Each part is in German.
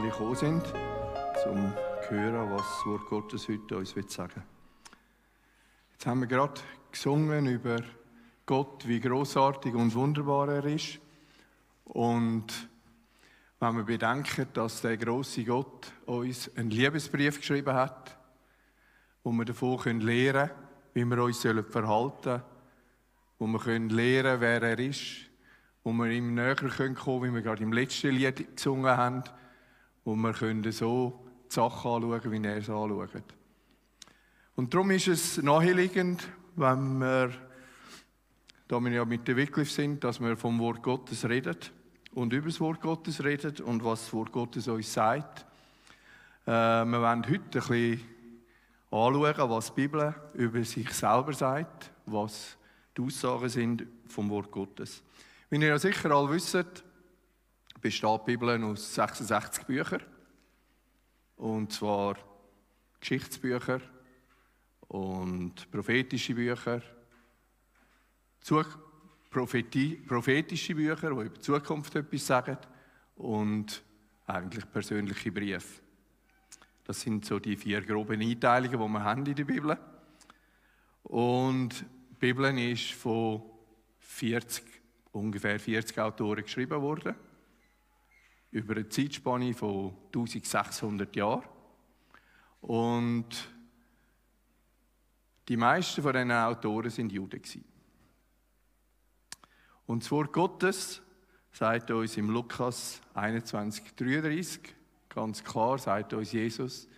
alle gekommen sind, um zu hören, was das Wort Gottes heute uns sagen will. Jetzt haben wir gerade gesungen über Gott, wie großartig und wunderbar er ist. Und wenn wir bedenken, dass der große Gott uns einen Liebesbrief geschrieben hat, wo wir davon lernen können, wie wir uns verhalten sollen, wo wir lernen können, wer er ist, wo wir ihm näher kommen können, wie wir gerade im letzten Lied gesungen haben, wo wir können so die Sachen anschauen, wie er es anschaut. Und darum ist es naheliegend, wenn wir, da wir ja mit der Wycliffe sind, dass wir vom Wort Gottes reden und über das Wort Gottes reden und was das Wort Gottes uns sagt. Äh, wir werden heute ein bisschen anschauen, was die Bibel über sich selber sagt, was die Aussagen sind vom Wort Gottes. Wie ihr ja sicher alle wisst, besteht die Bibel aus 66 Büchern. Und zwar Geschichtsbücher und prophetische Bücher, Prophetie, prophetische Bücher, die über die Zukunft etwas sagen und eigentlich persönliche Briefe. Das sind so die vier groben Einteilungen, die wir haben in der Bibel. Und die Bibel ist von 40 ungefähr 40 Autoren geschrieben worden, über eine Zeitspanne von 1600 Jahren. Und die meisten von diesen Autoren sind Juden. Und das Wort Gottes sagt uns im Lukas 21, 33 ganz klar, sagt uns Jesus,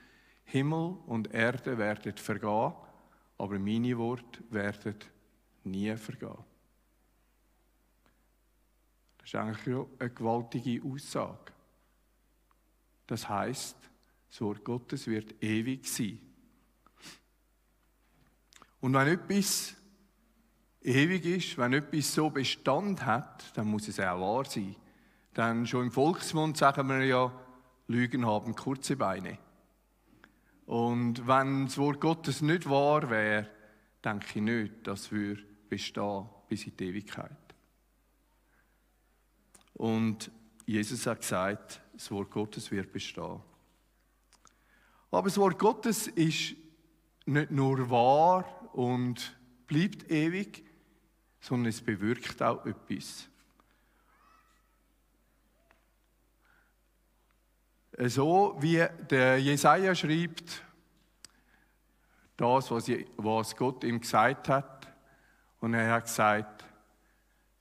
Himmel und Erde werden vergehen, aber meine Worte werden nie vergehen. Das ist eigentlich eine gewaltige Aussage. Das heißt, das Wort Gottes wird ewig sein. Und wenn etwas ewig ist, wenn etwas so Bestand hat, dann muss es auch wahr sein. Denn schon im Volksmund sagen wir ja, Lügen haben kurze Beine. Und wenn das Wort Gottes nicht wahr wäre, denke ich nicht, dass wir bestehen bis in die Ewigkeit. Und Jesus hat gesagt, das Wort Gottes wird bestehen. Aber das Wort Gottes ist nicht nur wahr und bleibt ewig, sondern es bewirkt auch etwas. So wie der Jesaja schreibt, das, was Gott ihm gesagt hat, und er hat gesagt,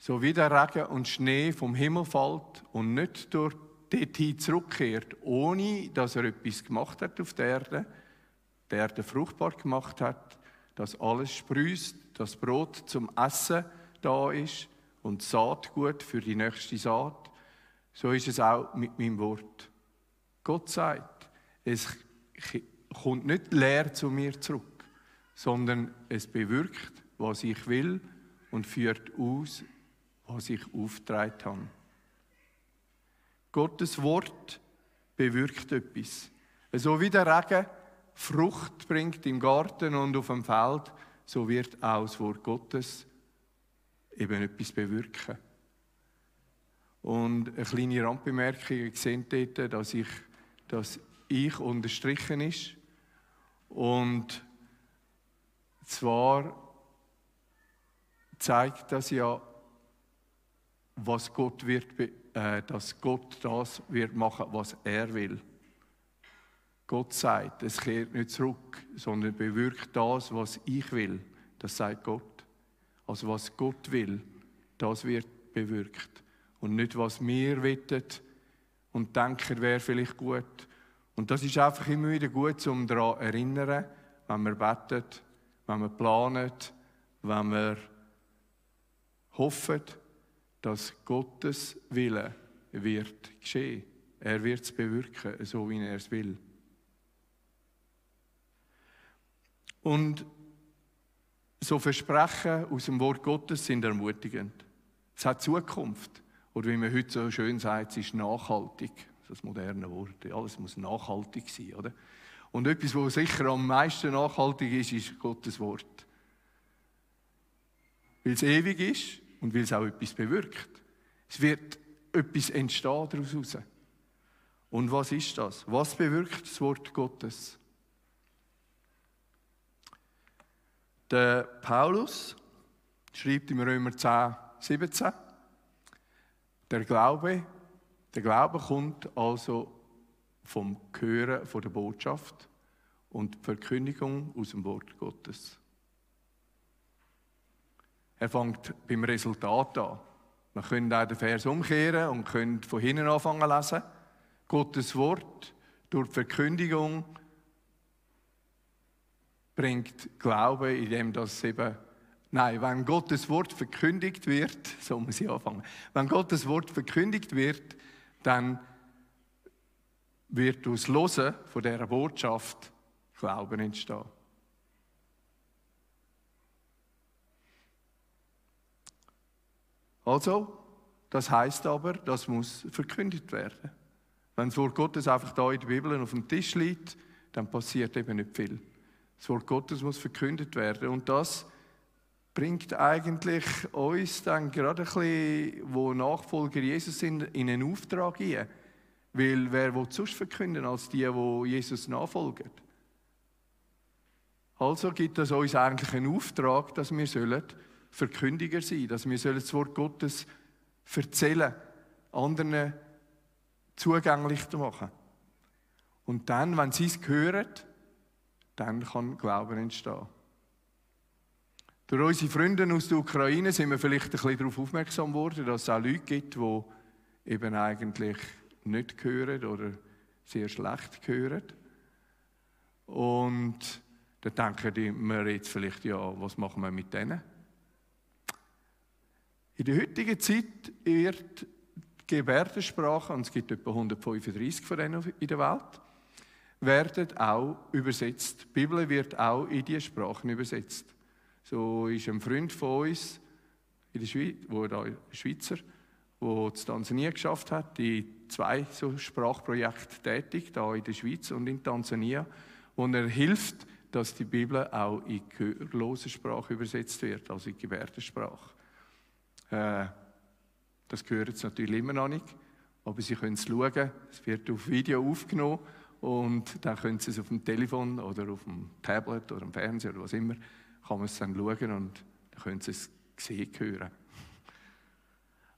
so wie der Regen und Schnee vom Himmel fällt und nicht durch dorthin zurückkehrt, ohne dass er etwas gemacht hat auf der Erde, der Erde fruchtbar gemacht hat, dass alles sprüßt, das Brot zum Essen da ist und Saatgut für die nächste Saat, so ist es auch mit meinem Wort. Gott sagt, es kommt nicht leer zu mir zurück, sondern es bewirkt, was ich will und führt aus, was ich aufgetragen habe. Gottes Wort bewirkt etwas. So wie der Regen Frucht bringt im Garten und auf dem Feld, so wird auch das Wort Gottes eben etwas bewirken. Und eine kleine Randbemerkung, ihr seht dort, dass ich, dass ich unterstrichen ist. Und zwar zeigt das ja was Gott wird, äh, dass Gott das wird machen, was er will. Gott sagt, es kehrt nicht zurück, sondern bewirkt das, was ich will. Das sagt Gott. Also was Gott will, das wird bewirkt. Und nicht, was wir wettet und denken, wäre vielleicht gut. Und das ist einfach immer wieder gut, um daran zu erinnern, wenn wir beten, wenn wir planen, wenn wir hoffen, dass Gottes Wille wird geschehen. Er wird es bewirken, so wie er es will. Und so Versprechen aus dem Wort Gottes sind ermutigend. Es hat Zukunft. Oder wie man heute so schön sagt, es ist nachhaltig. Das moderne Wort. Alles muss nachhaltig sein, oder? Und etwas, was sicher am meisten nachhaltig ist, ist Gottes Wort. Weil es ewig ist und weil es auch etwas bewirkt. Es wird etwas entstehen daraus. Und was ist das? Was bewirkt das Wort Gottes? Der Paulus schreibt im Römer 10, 17, der Glaube, der Glaube kommt also vom Hören von der Botschaft und die Verkündigung aus dem Wort Gottes. Er fängt beim Resultat an. Man könnte auch den Vers umkehren und könnte von hinten anfangen lesen. Gottes Wort durch die Verkündigung bringt Glaube, indem das eben Nein, wenn Gottes Wort verkündigt wird, so muss ich anfangen. Wenn Gottes Wort verkündigt wird, dann wird aus Losen von dieser Botschaft Glauben entstehen. Also, das heißt aber, das muss verkündigt werden. Wenn das Wort Gottes einfach da in der Bibel auf dem Tisch liegt, dann passiert eben nicht viel. Das Wort Gottes muss verkündet werden und das bringt eigentlich uns dann gerade ein bisschen, wo Nachfolger Jesus sind, in einen Auftrag ein. Weil wer will sonst verkünden als die, wo Jesus nachfolgen? Also gibt es uns eigentlich einen Auftrag, dass wir sollen Verkündiger sein, dass wir das Wort Gottes erzählen, anderen zugänglich machen. Und dann, wenn sie es hören, dann kann Glauben entstehen. Durch unsere Freunde aus der Ukraine sind wir vielleicht ein bisschen darauf aufmerksam geworden, dass es auch Leute gibt, die eben eigentlich nicht hören oder sehr schlecht hören. Und dann denken wir jetzt vielleicht, ja, was machen wir mit denen? In der heutigen Zeit wird Gebärdensprache, und es gibt etwa 135 von denen in der Welt, werden auch übersetzt. Die Bibel wird auch in diese Sprachen übersetzt. So ist ein Freund von uns, in der Schweiz, wo da Schweizer, der es Tansania geschafft hat, die zwei so Sprachprojekte tätig, da in der Schweiz und in Tansania, wo er hilft, dass die Bibel auch in gehörlose Sprache übersetzt wird, also in Gebärdensprache. Äh, das gehört natürlich immer noch nicht, aber Sie können es schauen, es wird auf Video aufgenommen und dann können Sie es auf dem Telefon oder auf dem Tablet oder am Fernseher oder was immer kann man es dann schauen und dann können Sie es sehen, hören.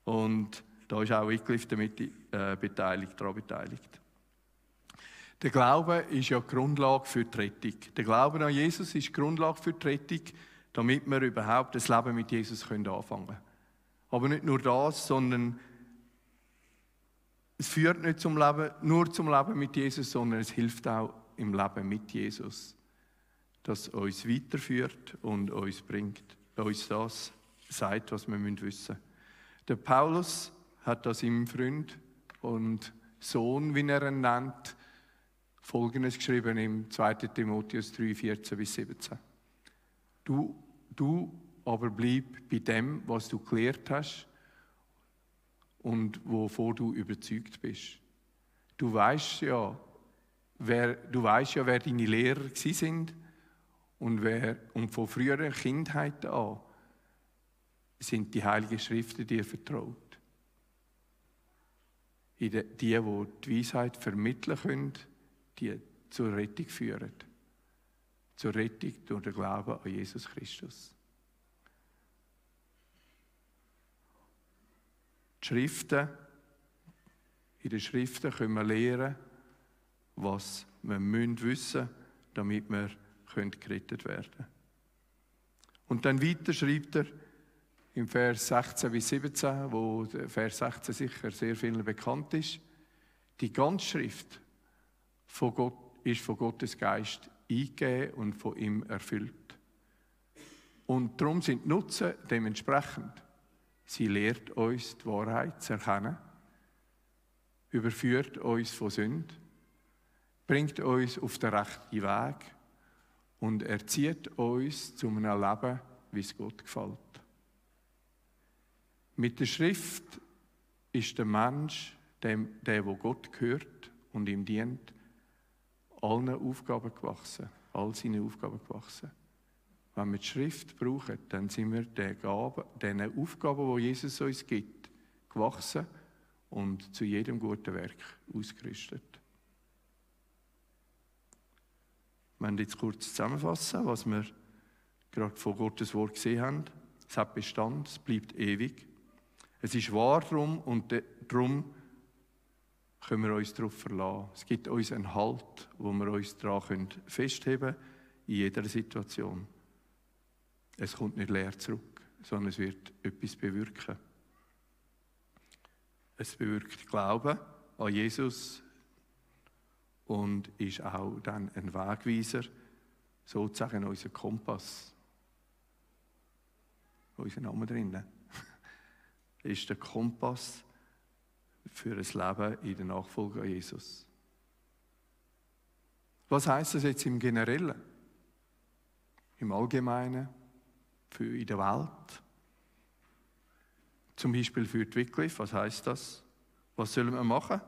Und da ist auch Wycliffe damit äh, beteiligt, daran beteiligt. Der Glaube ist ja die Grundlage für die Rettung. Der Glaube an Jesus ist die Grundlage für die Rettung, damit wir überhaupt das Leben mit Jesus anfangen können. Aber nicht nur das, sondern es führt nicht zum Leben, nur zum Leben mit Jesus, sondern es hilft auch im Leben mit Jesus das uns weiterführt und uns bringt, uns das sagt, was wir wissen müssen. Der Paulus hat das seinem Freund und Sohn, wie er ihn nennt, Folgendes geschrieben im 2. Timotheus 3, 14 bis 17. Du, du aber bleib bei dem, was du gelehrt hast und wovor du überzeugt bist. Du weißt ja, wer, du weißt ja, wer deine Lehrer sind und, wer, und von früherer Kindheit an sind die Heiligen Schriften dir vertraut. Die, die die Weisheit vermitteln können, die zur Rettung führen. Zur Rettung durch den Glauben an Jesus Christus. Die Schriften, in den Schriften können wir lernen, was wir wissen müssen, damit wir können gerettet werden Und dann weiter schreibt er im Vers 16 bis 17, wo der Vers 16 sicher sehr vielen bekannt ist, die ganze Schrift von Gott, ist von Gottes Geist eingegeben und von ihm erfüllt. Und darum sind die Nutzen dementsprechend. Sie lehrt uns die Wahrheit zu erkennen, überführt uns von Sünd, bringt uns auf den rechten Weg und erzieht uns zu einem Leben, wie es Gott gefällt. Mit der Schrift ist der Mensch, dem, der, wo Gott gehört und ihm dient, allen Aufgaben gewachsen, all seine Aufgaben gewachsen wenn wir die Schrift brauchen, dann sind wir den, Gaben, den Aufgaben, die Jesus uns gibt, gewachsen und zu jedem guten Werk ausgerüstet. Wir werden jetzt kurz zusammenfassen, was wir gerade von Gottes Wort gesehen haben. Es hat Bestand, es bleibt ewig. Es ist wahr drum und darum können wir uns darauf verlassen. Es gibt uns einen Halt, wo wir uns daran festheben können, in jeder Situation. Es kommt nicht leer zurück, sondern es wird etwas bewirken. Es bewirkt Glauben an Jesus und ist auch dann ein Wegweiser, sozusagen unser Kompass. Unser Name drinnen. ist der Kompass für ein Leben in der Nachfolge an Jesus. Was heißt das jetzt im Generellen? Im Allgemeinen? Für in der Welt? Zum Beispiel für die Wycliffe, was heißt das? Was sollen wir machen,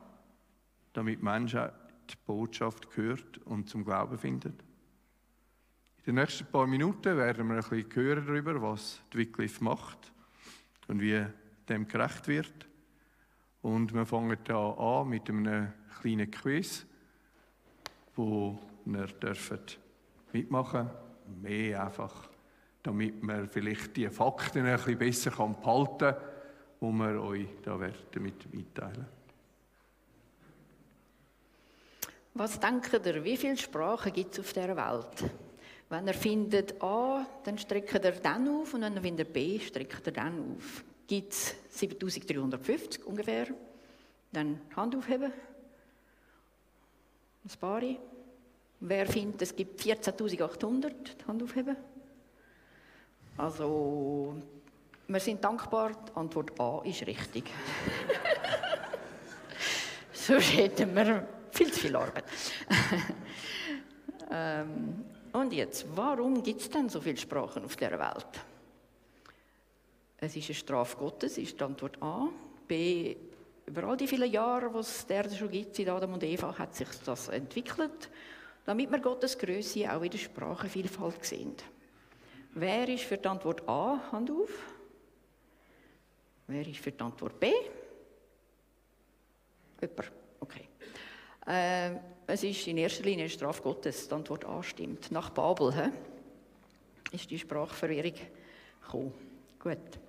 damit Menschen die Botschaft gehört und zum Glauben finden? In den nächsten paar Minuten werden wir ein bisschen hören darüber, was die Wycliffe macht und wie dem gerecht wird. Und wir fangen da an mit einem kleinen Quiz, wo ihr dürft mitmachen Mehr einfach, damit man vielleicht die Fakten ein bisschen besser behalten kann, die wir euch da damit mitteilen Was denkt ihr, wie viele Sprachen gibt es auf dieser Welt? Wenn ihr findet A, dann streckt ihr dann auf und wenn ihr findet B, streckt ihr dann auf gibt es 7350 ungefähr. Dann Hand aufheben. Ein paar. Wer findet, es gibt 14.800, Hand aufheben. Also, wir sind dankbar, die Antwort A ist richtig. Sonst hätten wir viel zu viel Arbeit. ähm, und jetzt, warum gibt es denn so viele Sprachen auf der Welt? Es ist eine Strafe Gottes, ist die Antwort A. B. Über all die vielen Jahre, die es der schon gibt, seit Adam und Eva, hat sich das entwickelt, damit wir Gottes Größe auch in der Sprachenvielfalt sehen. Wer ist für die Antwort A? Hand auf. Wer ist für die Antwort B? Jemand? Okay. Äh, es ist in erster Linie eine Strafe Gottes. Die Antwort A stimmt. Nach Babel he? ist die Sprachverwirrung gekommen. Gut.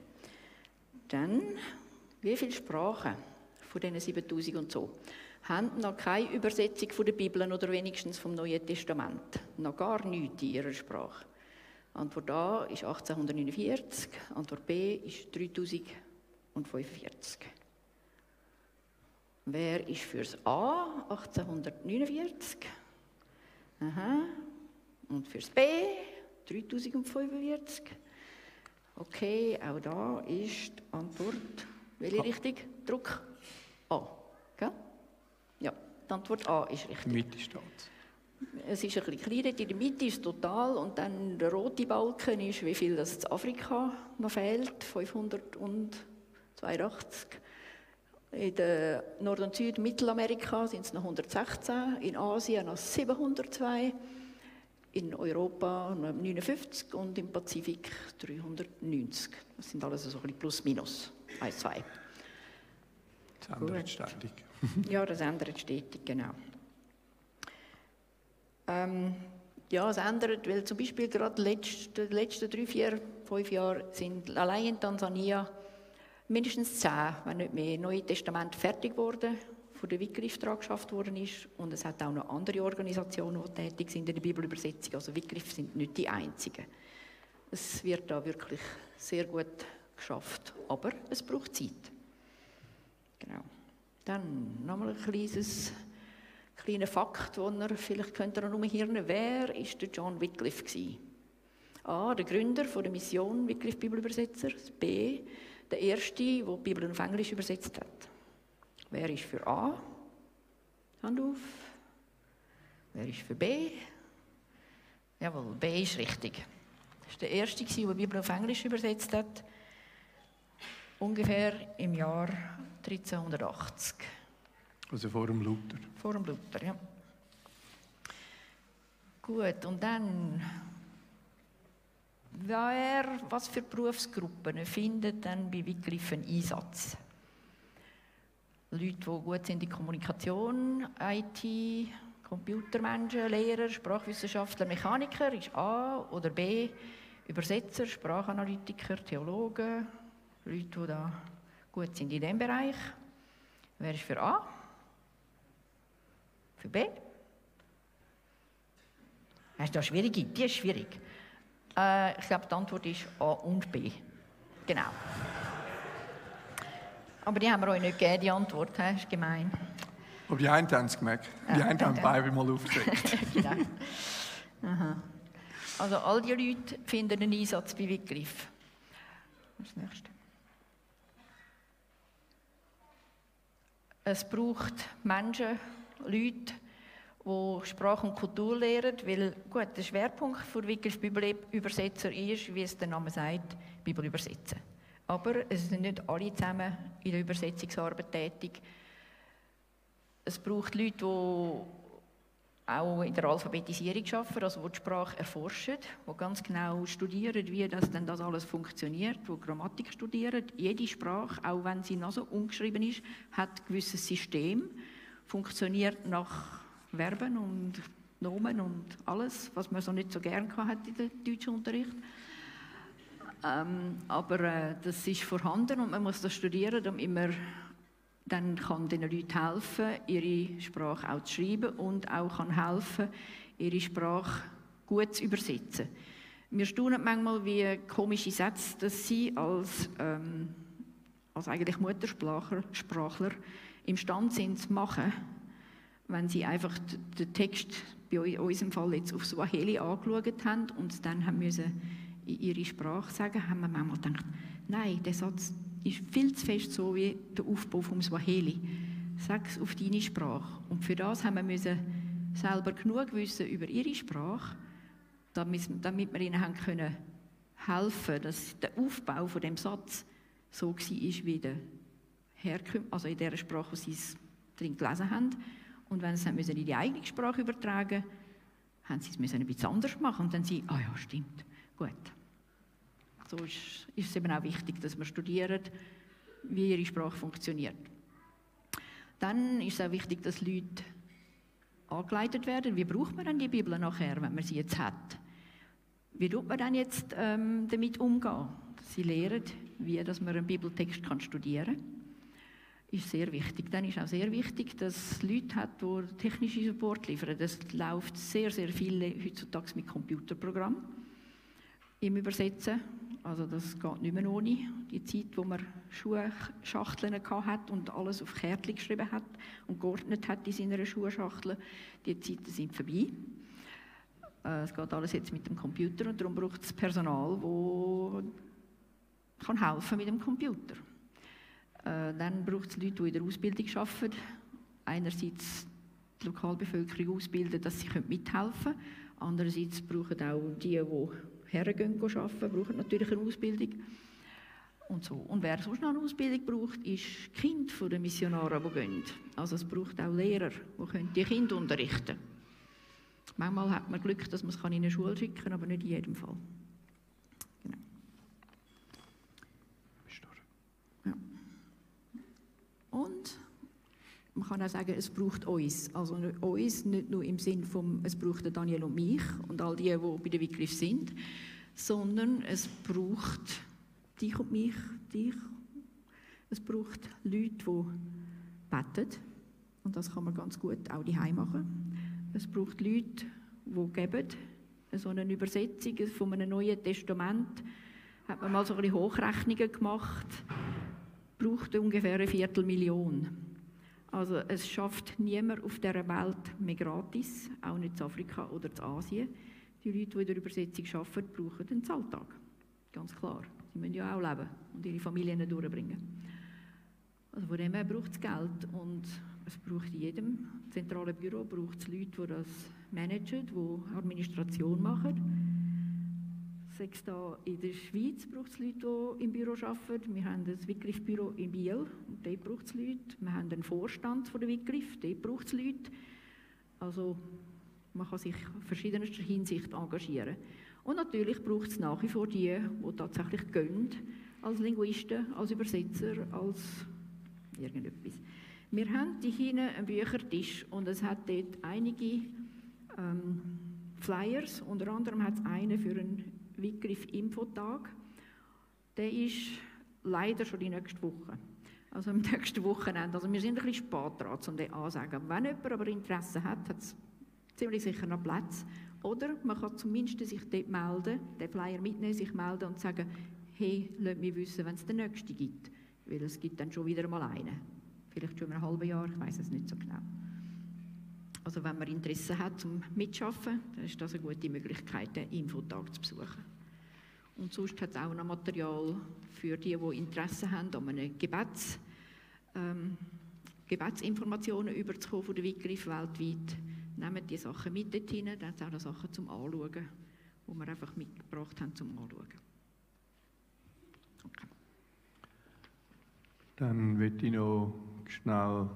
Dann, wie viele Sprachen von diesen 7000 und so haben noch keine Übersetzung von der Bibel oder wenigstens vom Neuen Testament? Noch gar nichts in ihrer Sprache. Antwort A ist 1849, Antwort B ist 3045. Wer ist fürs A 1849? Aha. Und fürs B 3045? Okay, auch da ist die Antwort, welche Richtung? Druck A. Gell? Ja, die Antwort A ist richtig. Mitte steht es ist ein bisschen kleiner, in der Mitte ist total und dann der rote Balken ist, wie viel das in Afrika noch fehlt, 582. In der Nord- und Süd- Mittelamerika sind es noch 116, in Asien noch 702 in Europa 59 und im Pazifik 390. Das sind alles so ein bisschen plus minus, 1, 2. Das ändert ständig. ja, das ändert stetig, genau. Ähm, ja, es ändert, weil zum Beispiel gerade die letzten, letzten drei, vier, fünf Jahre sind allein in Tansania mindestens zehn, wenn nicht mehr, Neue Testament fertig geworden von der Wycliffe dran geschafft worden ist. Und es hat auch noch andere Organisationen, die tätig sind in der Bibelübersetzung. Also Wycliffe sind nicht die einzigen. Es wird da wirklich sehr gut geschafft, aber es braucht Zeit. Genau. Dann nochmal ein kleines, kleiner Fakt, den ihr vielleicht könnt ihr noch umhirnen. Wer ist der John Wycliffe? A, der Gründer der Mission Wycliffe Bibelübersetzer. B, der erste, der die Bibel auf Englisch übersetzt hat. Wer ist für A? Hand auf. Wer ist für B? Jawohl, B ist richtig. Das war der erste, der die Bibel auf Englisch übersetzt hat. Ungefähr im Jahr 1380. Also vor dem Luther. Vor dem Luther, ja. Gut, und dann, wer, was für Berufsgruppen findet dann bei Wycliffe einen Einsatz? Leute, die gut sind in Kommunikation, IT, Computermenschen, Lehrer, Sprachwissenschaftler, Mechaniker ist A oder B, Übersetzer, Sprachanalytiker, Theologen, Leute, die da gut sind in diesem Bereich. Wer ist für A? Für B? Hast du da schwierige? Die ist schwierig. Äh, ich glaube, die Antwort ist A und B. Genau. Aber die haben wir euch nicht gegeben, die Antwort. Das ist gemein. Aber die einen haben es gemerkt. Die einen haben die Bibel mal aufgedeckt. genau. Aha. Also all die Leute finden einen Einsatz bei ist das nächste? Es braucht Menschen, Leute, die Sprache und Kultur lehren, weil gut, der Schwerpunkt für Wycliffe Bibelübersetzer ist, wie es der Name sagt, Bibel übersetzen. Aber es sind nicht alle zusammen in der Übersetzungsarbeit tätig. Es braucht Leute, die auch in der Alphabetisierung arbeiten, also die die Sprache erforschen, die ganz genau studieren, wie das denn das alles funktioniert, die Grammatik studieren. Jede Sprache, auch wenn sie noch so ungeschrieben ist, hat ein gewisses System, funktioniert nach Verben und Nomen und alles, was man so nicht so gern hat in deutschen Unterricht. Ähm, aber äh, das ist vorhanden und man muss das studieren, damit man dann kann den Leuten helfen, ihre Sprache auch zu schreiben und auch kann helfen, ihre Sprache gut zu übersetzen. Wir staunen manchmal, wie komische Sätze das sie als, ähm, als eigentlich Muttersprachler Sprachler imstande sind zu machen, wenn sie einfach den Text bei unserem Fall jetzt auf Swahili angeschaut haben und dann haben müssen in ihre Sprache sagen, haben wir manchmal gedacht, nein, der Satz ist viel zu fest so wie der Aufbau vom Swahili. Sag es auf deine Sprache. Und für das haben wir müssen selber genug wissen über ihre Sprache, damit, damit wir ihnen haben können helfen, dass der Aufbau von dem Satz so war wie der Herküm also in der Sprache, wo sie es drin gelesen haben. Und wenn sie es in die eigene Sprache übertragen, haben sie es müssen ein bisschen anders machen und dann sie, ah ja, stimmt, gut. So ist, ist es eben auch wichtig, dass wir studieren, wie ihre Sprache funktioniert. Dann ist es auch wichtig, dass Leute angeleitet werden. Wie braucht man dann die Bibel nachher, wenn man sie jetzt hat? Wie tut man dann jetzt ähm, damit umgehen? Sie lehren, wie dass man einen Bibeltext kann studieren kann. Ist sehr wichtig. Dann ist auch sehr wichtig, dass es Leute hat, die technische Support liefern. Das läuft sehr, sehr viele heutzutage mit Computerprogrammen im Übersetzen. Also das geht nicht mehr ohne. Die Zeit, wo man Schuhschachteln hat und alles auf Kärtchen geschrieben hat und geordnet hat in seiner Schuhschachtel, die Zeiten sind vorbei. Äh, Es geht alles jetzt mit dem Computer und darum braucht es Personal, das kann mit dem Computer. Äh, Dann braucht es Leute, die in der Ausbildung arbeiten. Einerseits die Lokalbevölkerung ausbilden, dass sie mithelfen können. Andererseits brauchen auch die, die hergehen arbeiten, brauchen natürlich eine Ausbildung. Und, so. und wer sonst noch eine Ausbildung braucht, ist die Kinder der Missionare, die gehen. Also es braucht auch Lehrer, die die Kinder unterrichten können. Manchmal hat man Glück, dass man es in eine Schule schicken kann, aber nicht in jedem Fall. Und man kann auch sagen, es braucht uns. Also uns, nicht nur im Sinn von, es braucht Daniel und mich und all die, die bei der Wycliffe sind, sondern es braucht dich und mich, dich. Es braucht Leute, die beten. Und das kann man ganz gut auch daheim machen. Es braucht Leute, die geben. So eine Übersetzung von einem Neuen Testament hat man mal so ein bisschen Hochrechnungen gemacht. Braucht ungefähr eine Viertelmillion. Also es schafft niemand auf dieser Welt mehr gratis, auch nicht in Afrika oder in Asien. Die Leute, die in der Übersetzung arbeiten, brauchen den Alltag. Ganz klar. Sie müssen ja auch leben und ihre Familien durchbringen. Also von dem her braucht es Geld und es braucht in jedem zentralen Büro braucht es Leute, die das managen, die Administration machen. Sechs da in der Schweiz braucht es Leute, die im Büro arbeiten. Wir haben das Wycliffe-Büro in Biel, und dort braucht es Leute. Wir haben einen Vorstand von der Wycliffe, dort braucht es Leute. Also man kann sich in verschiedenster Hinsicht engagieren. Und natürlich braucht es nach wie vor die, die tatsächlich gehen, als Linguisten, als Übersetzer, als irgendetwas. Wir haben hier hinten einen Büchertisch und es hat dort einige ähm, Flyers. Unter anderem hat es einen für einen Wycliffe-Infotag. Der ist leider schon die nächste Woche. Also am nächsten Wochenende. Also wir sind ein bisschen spät dran, um den anzusagen. Wenn jemand aber Interesse hat, hat es ziemlich sicher noch Platz. Oder man kann zumindest sich dort melden, den Flyer mitnehmen, sich melden und sagen, hey, lass mich wissen, wenn es den nächsten gibt. Weil es gibt dann schon wieder mal einen. Vielleicht schon in einem halben Jahr, ich weiß es nicht so genau. Also wenn man Interesse hat zum Mitschaffen, dann ist das eine gute Möglichkeit, den Infotag zu besuchen. Und sonst hat es auch noch Material für die, die Interesse haben, um eine Gebets, ähm, Gebetsinformationen überzukommen von der Wycliffe weltweit. Nehmt die Sachen mit dorthin, dann hat es auch noch Sachen zum Anschauen, die wir einfach mitgebracht haben zum Anschauen. Okay. Dann möchte ich noch schnell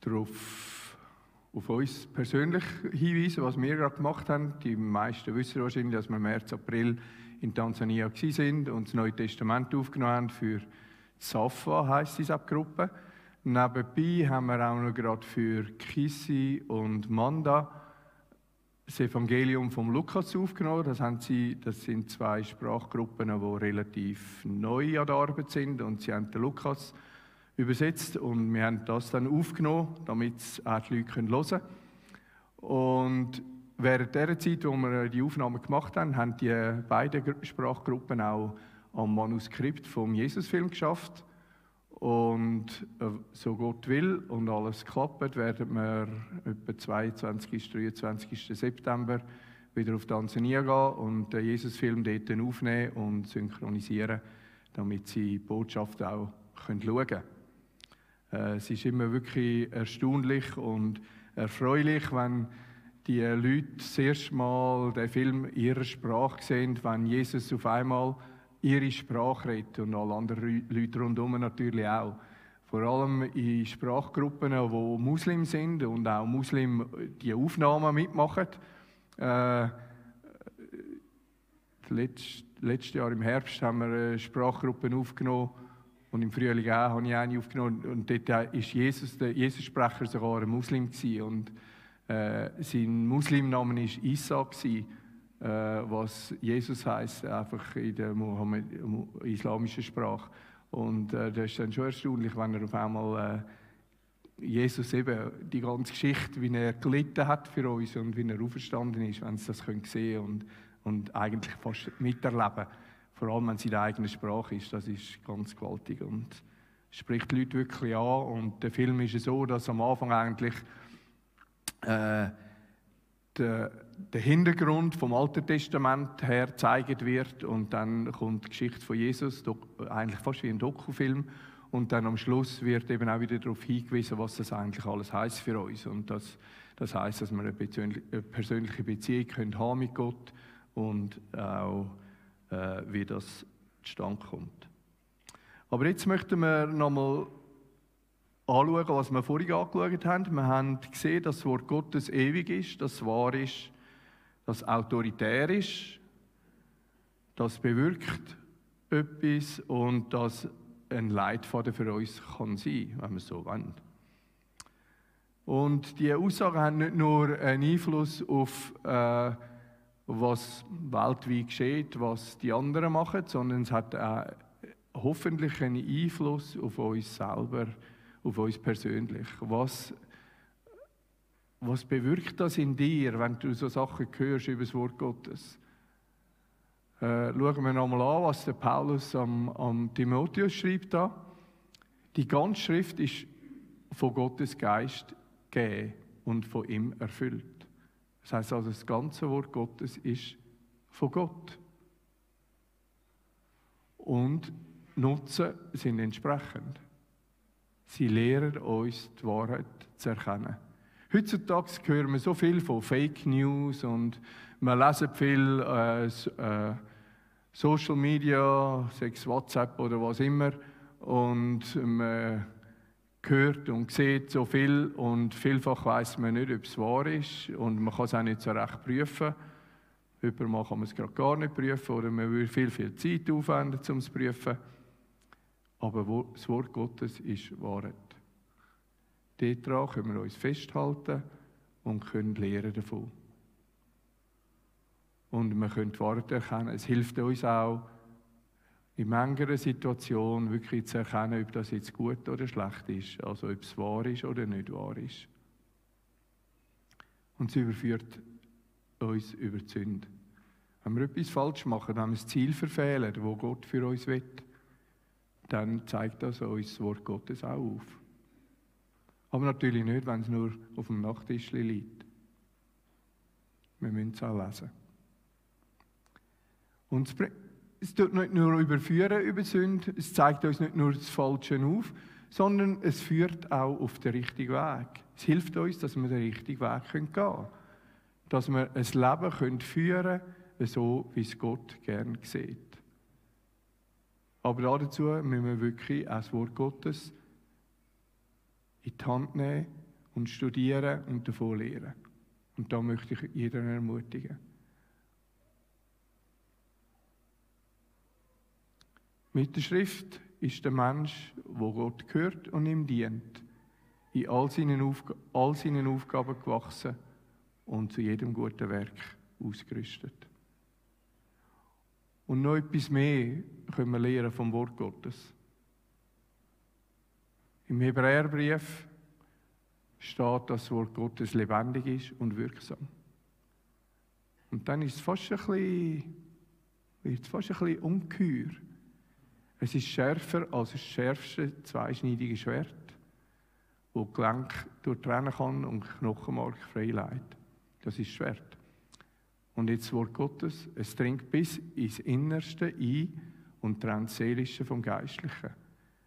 darauf auf uns persönlich hinweisen, was wir gerade gemacht haben. Die meisten wissen wahrscheinlich, dass wir im März, April in Tansania sind und das Neue Testament aufgenommen haben für Safa, heisst diese Gruppe. Nebenbei haben wir auch noch gerade für Kisi und Manda das Evangelium vom Lukas aufgenommen. Das, haben sie, das sind zwei Sprachgruppen, die relativ neu an der Arbeit sind und sie haben den Lukas übersetzt und wir haben das dann aufgenommen, damit auch die Leute hören können. Und während der Zeit, wo wir die Aufnahme gemacht haben, haben die beiden Sprachgruppen auch am Manuskript vom Jesusfilm geschafft. Und äh, so Gott will und alles klappt, werden wir etwa 22. 23. September wieder auf Tansania gehen und den Jesusfilm dort aufnehmen und synchronisieren, damit sie die Botschaft auch schauen können. Äh, es ist immer wirklich erstaunlich und erfreulich, wenn die Leute das erste Mal den Film in ihrer Sprache sehen, wenn Jesus auf einmal ihre Sprache redet und alle anderen Leute rundherum natürlich auch. Vor allem in Sprachgruppen, wo Muslim sind und auch Muslim die Aufnahmen mitmachen. Äh, letztes Jahr im Herbst haben wir Sprachgruppen aufgenommen und im Frühling auch habe ich eine aufgenommen. Und dort war Jesus, der Jesus-Sprecher sogar ein Muslim gewesen. Und äh, sein Muslimname war Isa gewesen, äh, was Jesus heißt einfach in der Mohammed islamischen Sprache. Und äh, das ist dann schon erstaunlich, wenn er auf einmal äh, Jesus eben die ganze Geschichte, wie er gelitten hat für uns und wie er auferstanden ist, wenn sie das können sehen und und eigentlich fast miterleben vor allem wenn es in der eigenen Sprache ist, das ist ganz gewaltig und spricht die Leute wirklich an. Und der Film ist so, dass am Anfang eigentlich äh, der, der, Hintergrund vom Alten Testament her gezeigt wird und dann kommt die Geschichte von Jesus, eigentlich fast wie ein Dokufilm. Und dann am Schluss wird eben auch wieder darauf hingewiesen, was das eigentlich alles heißt für uns. Und das, das heißt, dass wir eine persönliche Beziehung haben mit Gott und auch äh, wie das zustande kommt. Aber jetzt möchten wir nochmal anschauen, was wir vorhin angeschaut haben. Wir haben gesehen, dass das Wort Gottes ewig ist, das wahr ist, das autoritär ist, das bewirkt etwas und das ein Leitfaden für uns kann sein, wenn wir so wollen. Und die Aussagen haben nicht nur einen Einfluss auf äh, was weltweit geschieht, was die anderen machen, sondern es hat auch hoffentlich einen Einfluss auf uns selber, auf uns persönlich. Was, was bewirkt das in dir, wenn du so Sachen hörst über das Wort Gottes? Äh, schauen wir nochmal an, was der Paulus am, am Timotheus schreibt da. Die ganze Schrift ist von Gottes Geist gegeben und von ihm erfüllt. Das heißt also, das ganze Wort Gottes ist von Gott. Und Nutzen sind entsprechend. Sie lehren uns die Wahrheit zu erkennen. Heutzutage hören wir so viel von Fake News und wir lesen viel äh, äh, Social Media, sechs WhatsApp oder was immer. Und man hört und sieht so viel und vielfach weiß man nicht, ob es wahr ist und man kann es auch nicht so recht prüfen. Übermal kann man es gerade gar nicht prüfen oder man würde viel, viel Zeit aufwenden, um es zu prüfen. Aber das Wort Gottes ist Wahrheit. Daran können wir uns festhalten und können lernen davon. Und wir können die Worte erkennen. Es hilft uns auch, in mancher Situation wirklich zu erkennen, ob das jetzt gut oder schlecht ist. Also ob es wahr ist oder nicht wahr ist. Und es überführt uns über die Sünde. Wenn wir etwas falsch machen, wenn wir das Ziel verfehlen, wo Gott für uns will, dann zeigt das uns das Wort Gottes auch auf. Aber natürlich nicht, wenn es nur auf dem Nachttisch liegt. Wir müssen es auch lesen. Und es tut nicht nur überführen über Sünde, es zeigt uns nicht nur das Falsche auf, sondern es führt auch auf den richtigen Weg. Es hilft uns, dass wir den richtigen Weg gehen können. Dass wir ein Leben führen können, so wie es Gott gern sieht. Aber dazu müssen wir wirklich auch das Wort Gottes in die Hand nehmen und studieren und davon lernen. Und da möchte ich jeden ermutigen. Mit der Schrift ist der Mensch, wo Gott gehört und ihm dient, in all seinen, Aufg all seinen Aufgaben gewachsen und zu jedem guten Werk ausgerüstet. Und noch etwas mehr können wir lernen vom Wort Gottes. Im Hebräerbrief steht, dass das Wort Gottes lebendig ist und wirksam. Und dann ist es fast ein bisschen, wird es fast ein bisschen ungeheuer es ist schärfer als das schärfste zweischneidige Schwert, wo Gelenk durchtrennen kann und Knochenmark freileitet. Das ist das Schwert. Und jetzt das Wort Gottes, es dringt bis ins Innerste ein und trennt Seelische vom Geistlichen.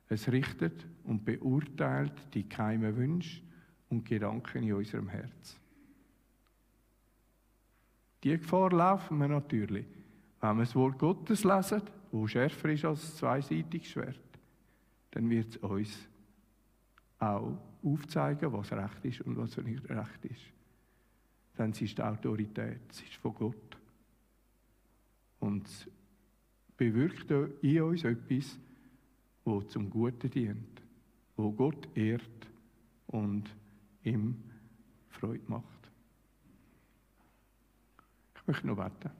Es richtet und beurteilt die geheimen Wünsche und Gedanken in unserem Herz. Die Gefahr laufen wir natürlich, wenn wir das Wort Gottes lesen wo schärfer ist als ein zweiseitiges Schwert, dann wird es uns auch aufzeigen, was recht ist und was nicht recht ist. Dann ist die Autorität, es ist von Gott. Und es bewirkt in uns etwas, wo zum Guten dient, wo Gott ehrt und ihm Freude macht. Ich möchte noch beten.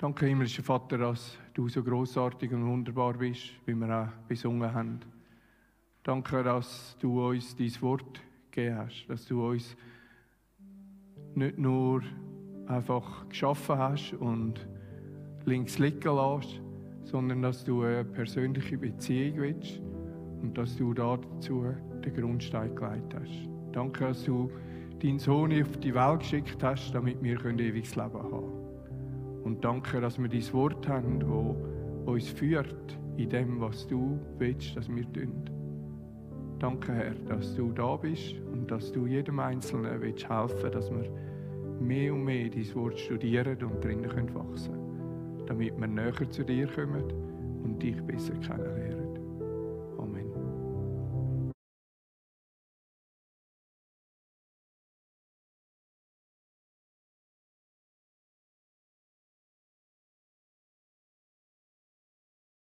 Danke, himmlischer Vater, dass du so großartig und wunderbar bist, wie wir auch besungen haben. Danke, dass du uns dein Wort gegeben hast, dass du uns nicht nur einfach geschaffen hast und links liegen lässt, sondern dass du eine persönliche Beziehung willst und dass du dazu den Grundstein gelegt hast. Danke, dass du deinen Sohn auf die Welt geschickt hast, damit wir ewiges Leben haben können. Und danke, dass wir dein Wort haben, das uns führt in dem, was du willst, dass wir tun. Danke, Herr, dass du da bist und dass du jedem Einzelnen willst helfen dass wir mehr und mehr dein Wort studieren und drinnen wachsen können, damit wir näher zu dir kommen und dich besser kennenlernen.